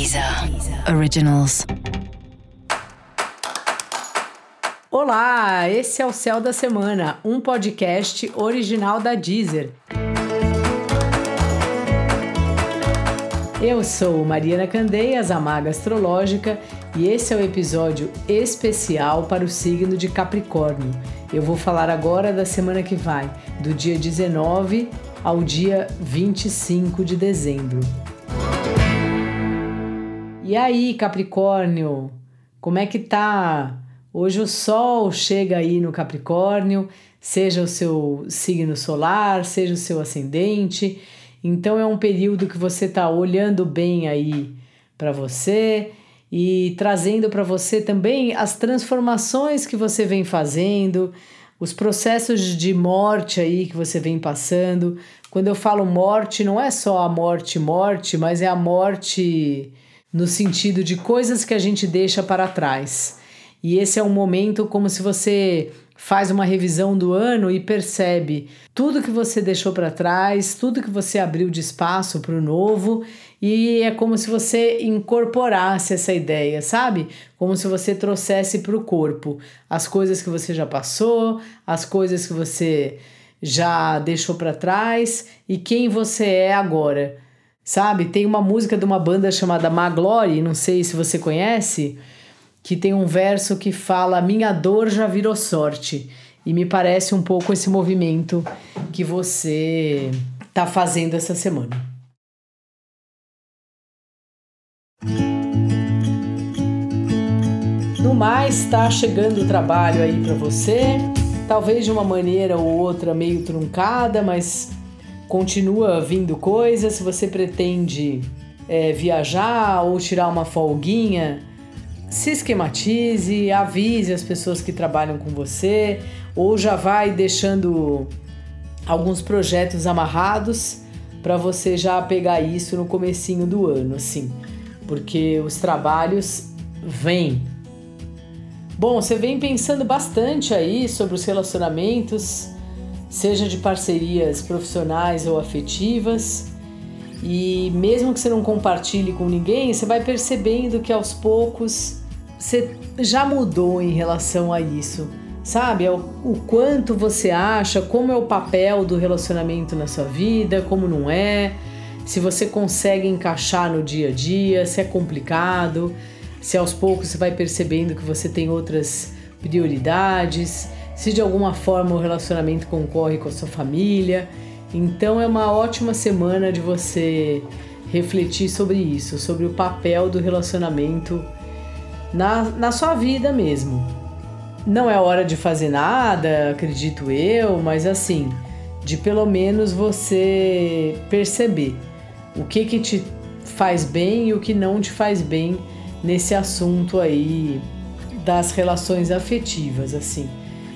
Deezer Originals. Olá, esse é o Céu da Semana, um podcast original da Deezer. Eu sou Mariana Candeias, a Maga Astrológica, e esse é o episódio especial para o signo de Capricórnio. Eu vou falar agora da semana que vai, do dia 19 ao dia 25 de dezembro. E aí, Capricórnio, como é que tá? Hoje o Sol chega aí no Capricórnio, seja o seu signo solar, seja o seu ascendente. Então é um período que você está olhando bem aí para você e trazendo para você também as transformações que você vem fazendo, os processos de morte aí que você vem passando. Quando eu falo morte, não é só a morte, morte, mas é a morte no sentido de coisas que a gente deixa para trás. E esse é um momento como se você faz uma revisão do ano e percebe tudo que você deixou para trás, tudo que você abriu de espaço para o novo, e é como se você incorporasse essa ideia, sabe? Como se você trouxesse para o corpo as coisas que você já passou, as coisas que você já deixou para trás e quem você é agora. Sabe? Tem uma música de uma banda chamada Maglory, não sei se você conhece, que tem um verso que fala: Minha dor já virou sorte. E me parece um pouco esse movimento que você tá fazendo essa semana. No mais, está chegando o trabalho aí para você, talvez de uma maneira ou outra meio truncada, mas continua vindo coisa. Se você pretende é, viajar ou tirar uma folguinha, se esquematize, avise as pessoas que trabalham com você, ou já vai deixando alguns projetos amarrados para você já pegar isso no comecinho do ano, assim, porque os trabalhos vêm. Bom, você vem pensando bastante aí sobre os relacionamentos, seja de parcerias profissionais ou afetivas. E mesmo que você não compartilhe com ninguém, você vai percebendo que aos poucos você já mudou em relação a isso. Sabe? É o, o quanto você acha, como é o papel do relacionamento na sua vida, como não é, se você consegue encaixar no dia a dia, se é complicado, se aos poucos você vai percebendo que você tem outras prioridades se de alguma forma o relacionamento concorre com a sua família. Então é uma ótima semana de você refletir sobre isso, sobre o papel do relacionamento na, na sua vida mesmo. Não é hora de fazer nada, acredito eu, mas assim, de pelo menos você perceber o que que te faz bem e o que não te faz bem nesse assunto aí das relações afetivas, assim.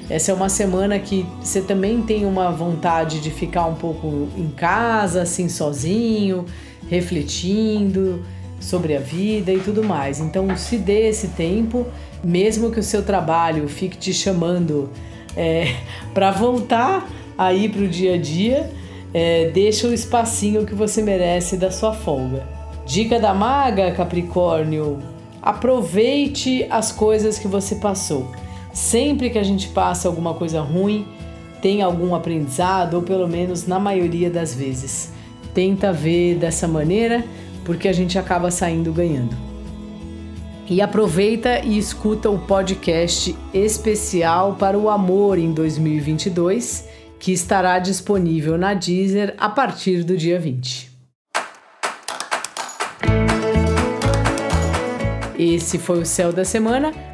Essa é uma semana que você também tem uma vontade de ficar um pouco em casa, assim, sozinho, refletindo sobre a vida e tudo mais. Então, se dê esse tempo, mesmo que o seu trabalho fique te chamando é, para voltar aí para o dia a dia, é, deixa o espacinho que você merece da sua folga. Dica da maga, Capricórnio: aproveite as coisas que você passou. Sempre que a gente passa alguma coisa ruim, tem algum aprendizado, ou pelo menos na maioria das vezes. Tenta ver dessa maneira, porque a gente acaba saindo ganhando. E aproveita e escuta o podcast especial para o amor em 2022, que estará disponível na Deezer a partir do dia 20. Esse foi o Céu da Semana